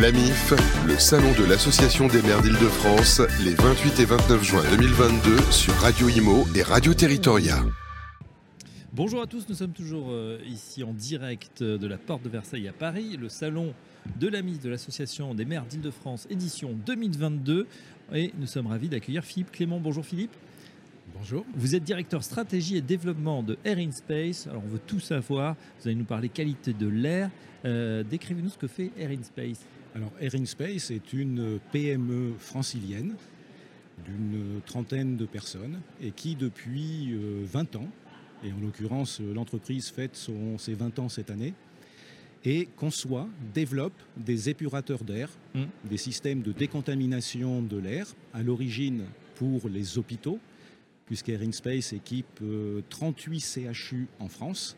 L'AMIF, le salon de l'Association des maires d'Île-de-France, les 28 et 29 juin 2022 sur Radio Imo et Radio Territoria. Bonjour à tous, nous sommes toujours euh, ici en direct de la porte de Versailles à Paris, le salon de l'AMIF de l'Association des maires d'Île-de-France, édition 2022. Et nous sommes ravis d'accueillir Philippe Clément. Bonjour Philippe. Bonjour. Vous êtes directeur stratégie et développement de Air in Space. Alors on veut tout savoir. Vous allez nous parler qualité de l'air. Euh, décrivez-nous ce que fait Air in Space. Alors Space est une PME francilienne d'une trentaine de personnes et qui depuis 20 euh, ans, et en l'occurrence l'entreprise fête son, ses 20 ans cette année, et conçoit, développe des épurateurs d'air, mmh. des systèmes de décontamination de l'air, à l'origine pour les hôpitaux, puisqu'Air Space équipe 38 euh, CHU en France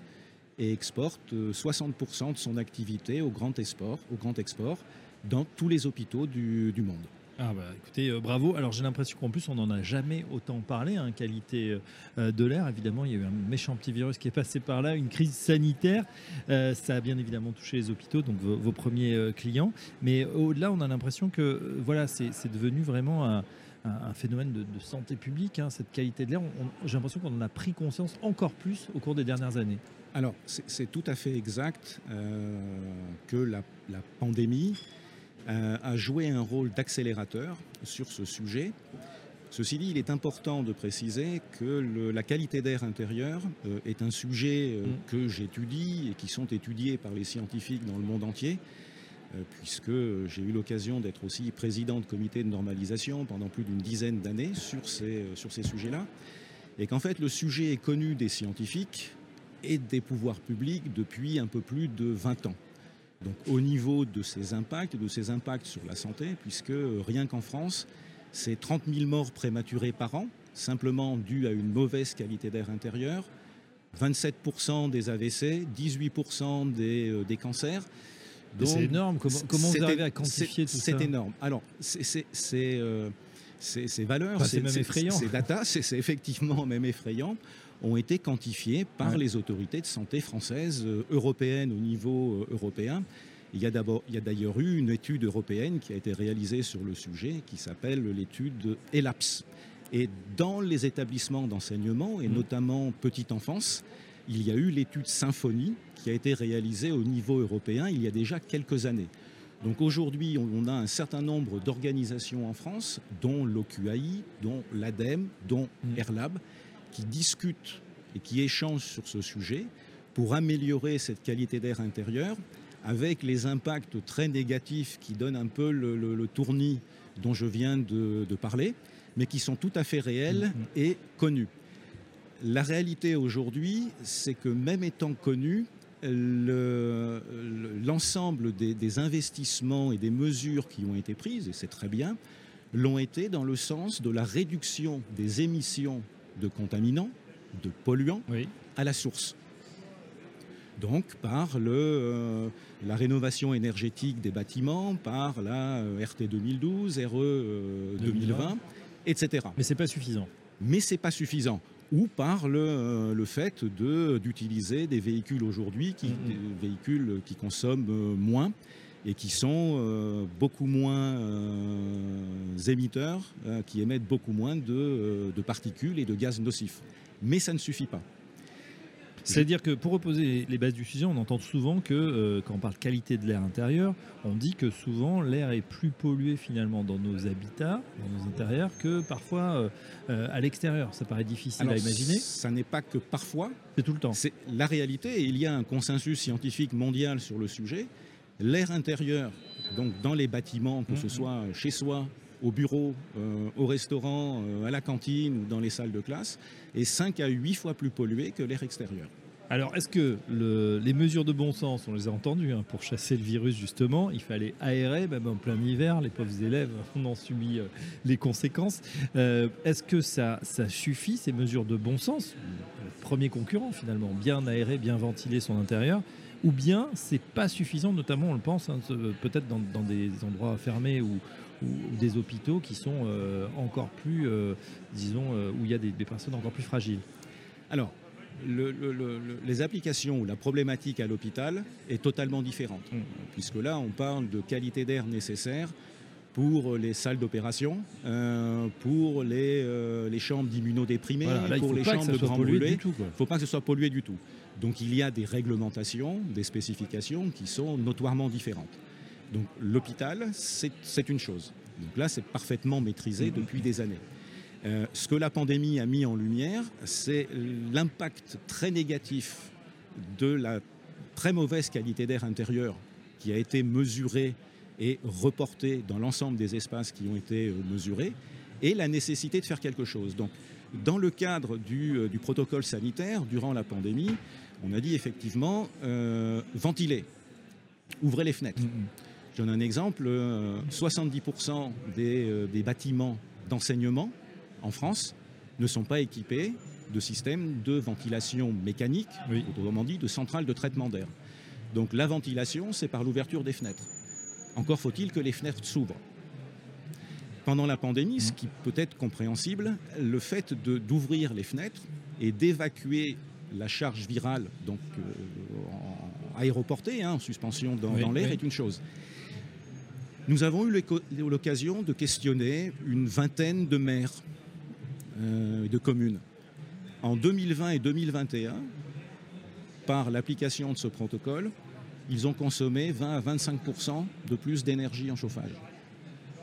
et exporte 60% euh, de son activité au grand export, au grand export dans tous les hôpitaux du, monde. Ah bah écoutez, euh, bravo. Alors j'ai l'impression qu'en plus on n'en a jamais autant parlé, hein, qualité de l'air. Évidemment, il y a eu un méchant petit virus qui est passé par là, une crise sanitaire. ça a bien évidemment touché les hôpitaux, donc vos, premiers clients. Mais au-delà, on a l'impression que voilà, c'est devenu vraiment un un, phénomène de, santé publique, hein, cette qualité de l'air. J'ai l'impression qu'on en a pris conscience encore plus au cours des dernières années. Alors, c'est tout à fait exact euh, que la, pandémie euh, a joué un rôle d'accélérateur sur ce sujet. Ceci dit, il est important de préciser que la qualité d'air intérieur euh, est un sujet mm. que j'étudie et qui sont étudiés par les scientifiques dans le monde entier. Euh, puisque j'ai eu l'occasion d'être aussi président de comité de normalisation pendant plus d'une dizaine d'années sur ces, euh, sur ces sujets-là, et qu'en fait le sujet est connu des scientifiques et des pouvoirs publics depuis un peu plus de 20 ans. Donc au niveau de ses impacts, de ses impacts sur la santé, puisque euh, rien qu'en France, c'est 30 000 morts prématurées par an, simplement dues à une mauvaise qualité d'air intérieur, 27% des AVC, 18% des, des cancers. C'est énorme. Comment, vous arrivez à quantifier tout ça C'est énorme. Alors, c'est euh, ces valeurs, c'est même effrayant. Ces data, c'est effectivement même effrayant, ont été quantifiées par les autorités de santé françaises, euh, européennes au niveau euh, européen. Il y a d'ailleurs eu une étude européenne qui a été réalisée sur le sujet, qui s'appelle l'étude ELAPS. Et dans les établissements d'enseignement, et mmh. notamment petite enfance, il y a eu l'étude Symphonie qui a été réalisée au niveau européen il y a déjà quelques années. Donc aujourd'hui, on a un certain nombre d'organisations en France, dont l'OQAI, dont l'ADEME, dont mm. AirLab, qui discutent et qui échangent sur ce sujet pour améliorer cette qualité d'air intérieur avec les impacts très négatifs qui donnent un peu le, tournis dont je viens de, parler, mais qui sont tout à fait réels mm-hmm. et connus. La réalité aujourd'hui, c'est que même étant connu, l'ensemble des, investissements et des mesures qui ont été prises, et c'est très bien, l'ont été dans le sens de la réduction des émissions de contaminants, de polluants, à la source. Donc par euh, la rénovation énergétique des bâtiments, par la euh, RT 2012, RE 2020, etc. Mais ce n'est pas suffisant. Mais ce n'est pas suffisant ou par le, euh, le fait d'utiliser des véhicules aujourd'hui, qui, mm-hmm. véhicules qui consomment euh, moins et qui sont beaucoup moins émetteurs, qui émettent beaucoup moins de, de particules et de gaz nocifs. Mais ça ne suffit pas. C'est-à-dire que pour reposer les bases du sujet, on entend souvent que euh, quand on parle qualité de l'air intérieur, on dit que souvent l'air est plus pollué finalement dans nos habitats, dans nos intérieurs, que parfois euh, euh, à l'extérieur. Ça paraît difficile à imaginer. Ça n'est pas que parfois. C'est tout le temps. C'est la réalité. Et il y a un consensus scientifique mondial sur le sujet. L'air intérieur, donc dans les bâtiments, que ce mmh, mmh. soit chez soi, au bureau, au restaurant, à la cantine ou dans les salles de classe, est 5 à 8 fois plus pollué que l'air extérieur. Alors, est-ce que les mesures de bon sens, on les a entendues, hein, pour chasser le virus justement, il fallait aérer, même en plein hiver, les pauvres élèves, en subit euh, les conséquences. Euh, est-ce que ça, suffit, ces mesures de bon sens Premier concurrent finalement, bien aérer, bien ventiler son intérieur, ou bien c'est pas suffisant, notamment on le pense, hein, peut-être dans, des endroits fermés ou, des hôpitaux qui sont euh, encore plus, disons, où il y a des, des personnes encore plus fragiles alors, les applications ou la problématique à l'hôpital est totalement différente, mm. puisque là, on parle de qualité d'air nécessaire pour les salles d'opération, euh, pour les, euh, les, chambres d'immunodéprimés, pour les chambres de grands brûlés. Il ne faut pas que ce soit pollué du tout. Donc il y a des réglementations, des spécifications qui sont notoirement différentes. Donc l'hôpital, c'est une chose. Donc là, c'est parfaitement maîtrisé mm-hmm. depuis des années. Euh, ce que la pandémie a mis en lumière, c'est l'impact très négatif de la très mauvaise qualité d'air intérieur qui a été mesurée et reportée dans l'ensemble des espaces qui ont été euh, mesurés, et la nécessité de faire quelque chose. Donc, dans le cadre du, euh, protocole sanitaire, durant la pandémie, on a dit effectivement ventiler, ouvrez les fenêtres. Mm-hmm. Je donne un exemple, 70% des, des bâtiments d'enseignement en France ne sont pas équipés de systèmes de ventilation mécanique, autrement dit de centrales de traitement d'air. Donc la ventilation, c'est par l'ouverture des fenêtres. Encore faut-il que les fenêtres s'ouvrent. Pendant la pandémie, ce qui peut être compréhensible, le fait d'ouvrir les fenêtres et d'évacuer la charge virale, donc euh, aéroportée, hein, en suspension dans, l'air, est une chose. Nous avons eu l'occasion de questionner une vingtaine de maires euh, de communes. En 2020 et 2021, par l'application de ce protocole, ils ont consommé 20 à 25% de plus d'énergie en chauffage.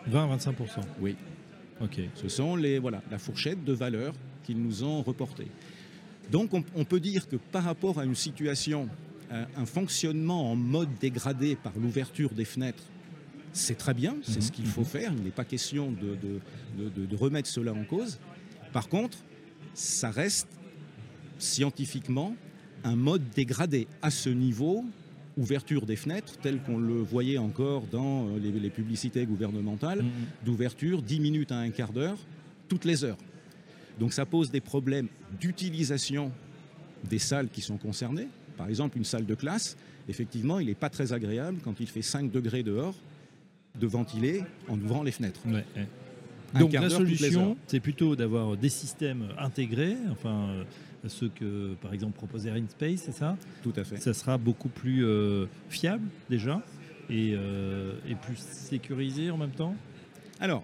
20 à 25% Oui. Ok. Ce sont les voilà la fourchette de valeur qu'ils nous ont reportée. Donc on, peut dire que par rapport à une situation, un fonctionnement en mode dégradé par l'ouverture des fenêtres, c'est très bien, c'est ce qu'il faut mhm. faire. Il n'est pas question de, remettre cela en cause. Par contre, ça reste scientifiquement un mode dégradé. À ce niveau, ouverture des fenêtres, tel qu'on le voyait encore dans euh, les, publicités gouvernementales, mm-hmm. d'ouverture 10 minutes à un quart d'heure, toutes les heures. Donc ça pose des problèmes d'utilisation des salles qui sont concernées. Par exemple, une salle de classe, effectivement, il n'est pas très agréable quand il fait 5 degrés dehors de ventiler en ouvrant les fenêtres. Donc la solution, c'est plutôt d'avoir des systèmes intégrés, enfin euh, ceux que par exemple propose Air Space, c'est ça? Tout à fait. Ça sera beaucoup plus euh, fiable déjà euh, et, plus sécurisé en même temps? Alors,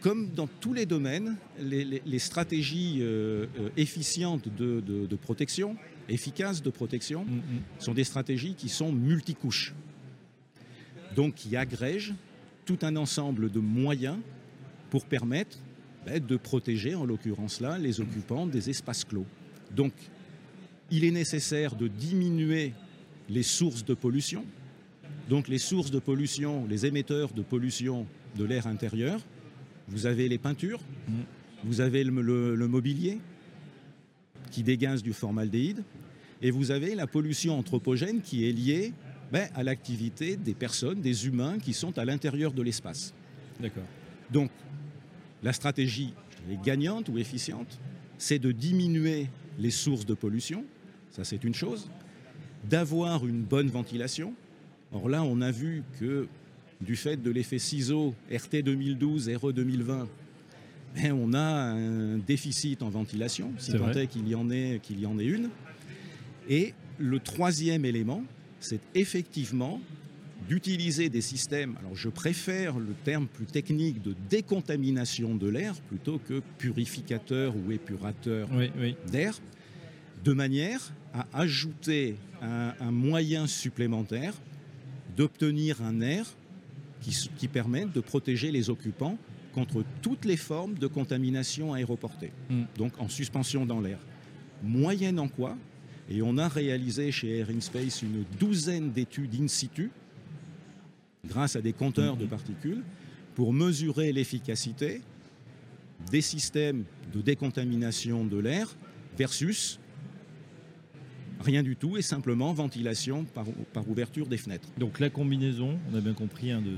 comme dans tous les domaines, les, stratégies efficientes de, protection, efficaces de protection, mm, mm. sont des stratégies qui sont multicouches. Donc qui agrègent tout un ensemble de moyens pour permettre ben, de protéger, en l'occurrence là, les occupants des espaces clos. Donc, il est nécessaire de diminuer les sources de pollution. Donc, les sources de pollution, les émetteurs de pollution de l'air intérieur, vous avez les peintures, vous avez le, mobilier qui dégaze du formaldéhyde, et vous avez la pollution anthropogène qui est liée ben, à l'activité des personnes, des humains qui sont à l'intérieur de l'espace. D'accord. Donc, la stratégie gagnante ou efficiente, c'est de diminuer les sources de pollution, ça c'est une chose, d'avoir une bonne ventilation. Or là, on a vu que du fait de l'effet ciseau RT 2012, RE 2020, ben, on a un déficit en ventilation, si tant est qu'il y, en ait, qu'il y en ait une. Et le troisième élément, c'est effectivement d'utiliser des systèmes, alors je préfère le terme plus technique de décontamination de l'air plutôt que purificateur ou épurateur d'air, de manière à ajouter un, moyen supplémentaire d'obtenir un air qui, qui permette de protéger les occupants contre toutes les formes de contamination aéroportée, mm. donc en suspension dans l'air. Moyennant quoi et on a réalisé chez Air Space une douzaine d'études in situ, grâce à des compteurs de particules, pour mesurer l'efficacité des systèmes de décontamination de l'air versus rien du tout et simplement ventilation par, ouverture des fenêtres. Donc la combinaison, on a bien compris, hein, de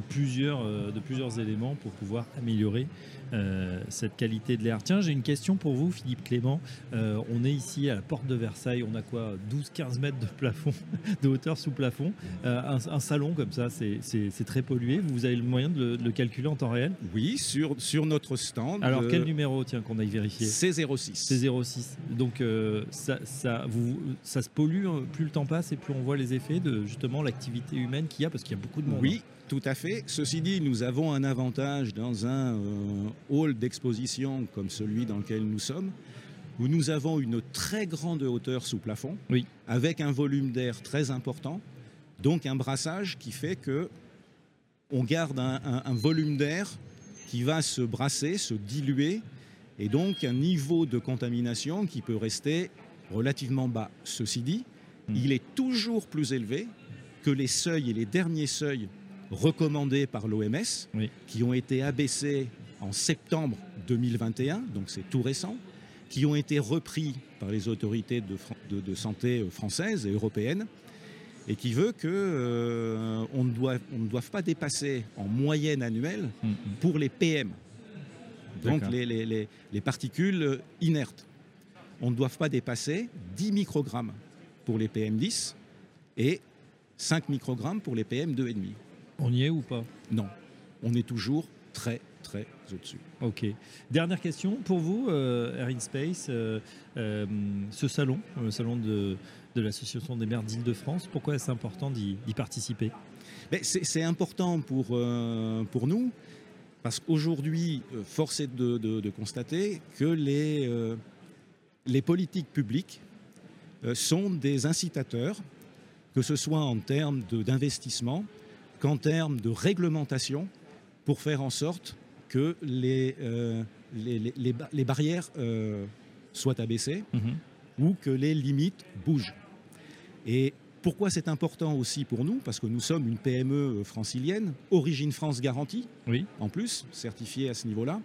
plusieurs, de plusieurs éléments pour pouvoir améliorer euh, cette qualité de l'air. Tiens, j'ai une question pour vous, Philippe Clément. Euh, on est ici à la porte de Versailles, on a quoi 12-15 mètres de plafond, de hauteur sous plafond. Euh, un, salon comme ça, c'est très pollué. Vous avez le moyen de le, calculer en temps réel? Oui, sur, sur notre stand. Alors quel numéro, tiens, qu'on aille vérifier? C06. C06. Donc ça, ça, vous, ça se pollue, plus le temps passe et plus on voit les effets de justement l'activité humaine qu'il y a, parce qu'il y a beaucoup de monde. Oui, tout à fait. Ceci dit, nous avons un avantage dans un euh, hall d'exposition comme celui dans lequel nous sommes, où nous avons une très grande hauteur sous plafond, avec un volume d'air très important, donc un brassage qui fait que on garde un, volume d'air qui va se brasser, se diluer, et donc un niveau de contamination qui peut rester relativement bas. Ceci dit, hmm. il est toujours plus élevé que les seuils et les derniers seuils recommandés par l'OMS, qui ont été abaissés en septembre 2021, donc c'est tout récent, qui ont été repris par les autorités de, santé françaises et européennes, et qui veut qu'on euh, ne, doive, on ne doive pas dépasser en moyenne annuelle mm, mm. pour les PM, donc les, les, les, particules inertes. On ne doit pas dépasser 10 microgrammes pour les PM10 et 5 microgrammes pour les PM2,5. On y est ou pas? Non, on est toujours très très au-dessus. Ok. Dernière question pour vous, euh, Air in Space, euh, euh, ce salon, le salon de, l'Association des maires d'Île-de-France, pourquoi est-ce important d'y participer? C'est important pour, pour nous, parce qu'aujourd'hui, force est de, constater que les, les politiques publiques sont des incitateurs, que ce soit en termes d'investissement, qu'en termes de réglementation pour faire en sorte que les, euh, les, barrières euh, soient abaissées mhm. ou que les limites bougent. Et pourquoi c'est important aussi pour nous? Parce que nous sommes une PME francilienne, origine France garantie, oui. en plus, certifiée à ce niveau-là,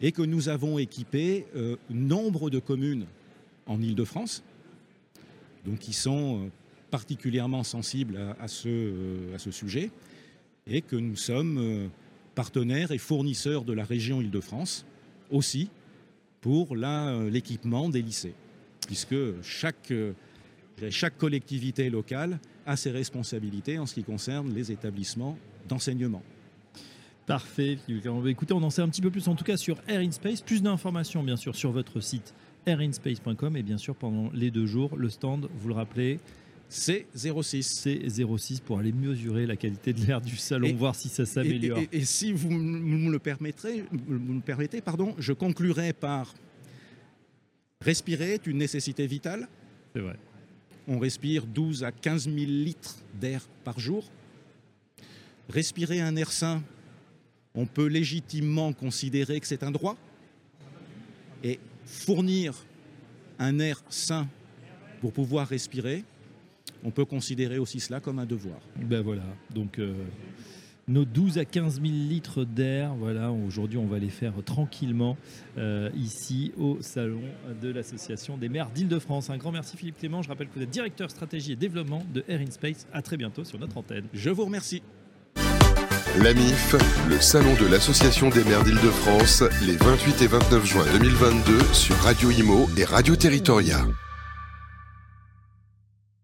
et que nous avons équipé euh, nombre de communes en Ile-de-France, donc qui sont particulièrement ce, euh, à ce sujet et que nous sommes euh, partenaires et fournisseurs de la région Île-de-France aussi pour euh, l'équipement des lycées, puisque chaque, chaque collectivité locale a ses responsabilités en ce qui concerne les établissements d'enseignement. Parfait. Écoutez, on en sait un petit peu plus en tout cas sur Air in Space. Plus d'informations bien sûr sur votre site airinspace.com et bien sûr pendant les deux jours, le stand, vous le rappelez, c'est 06. C'est 06 pour aller mesurer la qualité de l'air du salon, voir si ça s'améliore. Et, si vous me le permettrez, me permettez, pardon, je conclurai par respirer est une nécessité vitale. C'est vrai. On respire 12 à 15 000 litres d'air par jour. Respirer un air sain, on peut légitimement considérer que c'est un droit. Et fournir un air sain pour pouvoir respirer, on peut considérer aussi cela comme un devoir. Ben voilà, donc euh, nos 12 à 15 000 litres d'air, voilà, aujourd'hui on va les faire tranquillement euh, ici au salon de l'Association des maires d'Île-de-France. Un grand merci Philippe Clément, je rappelle que vous êtes directeur stratégie et développement de Air in Space. À très bientôt sur notre antenne. Je vous remercie. L'AMIF, le salon de l'Association des maires d'Île-de-France, les 28 et 29 juin 2022 sur Radio Imo et Radio Territoria.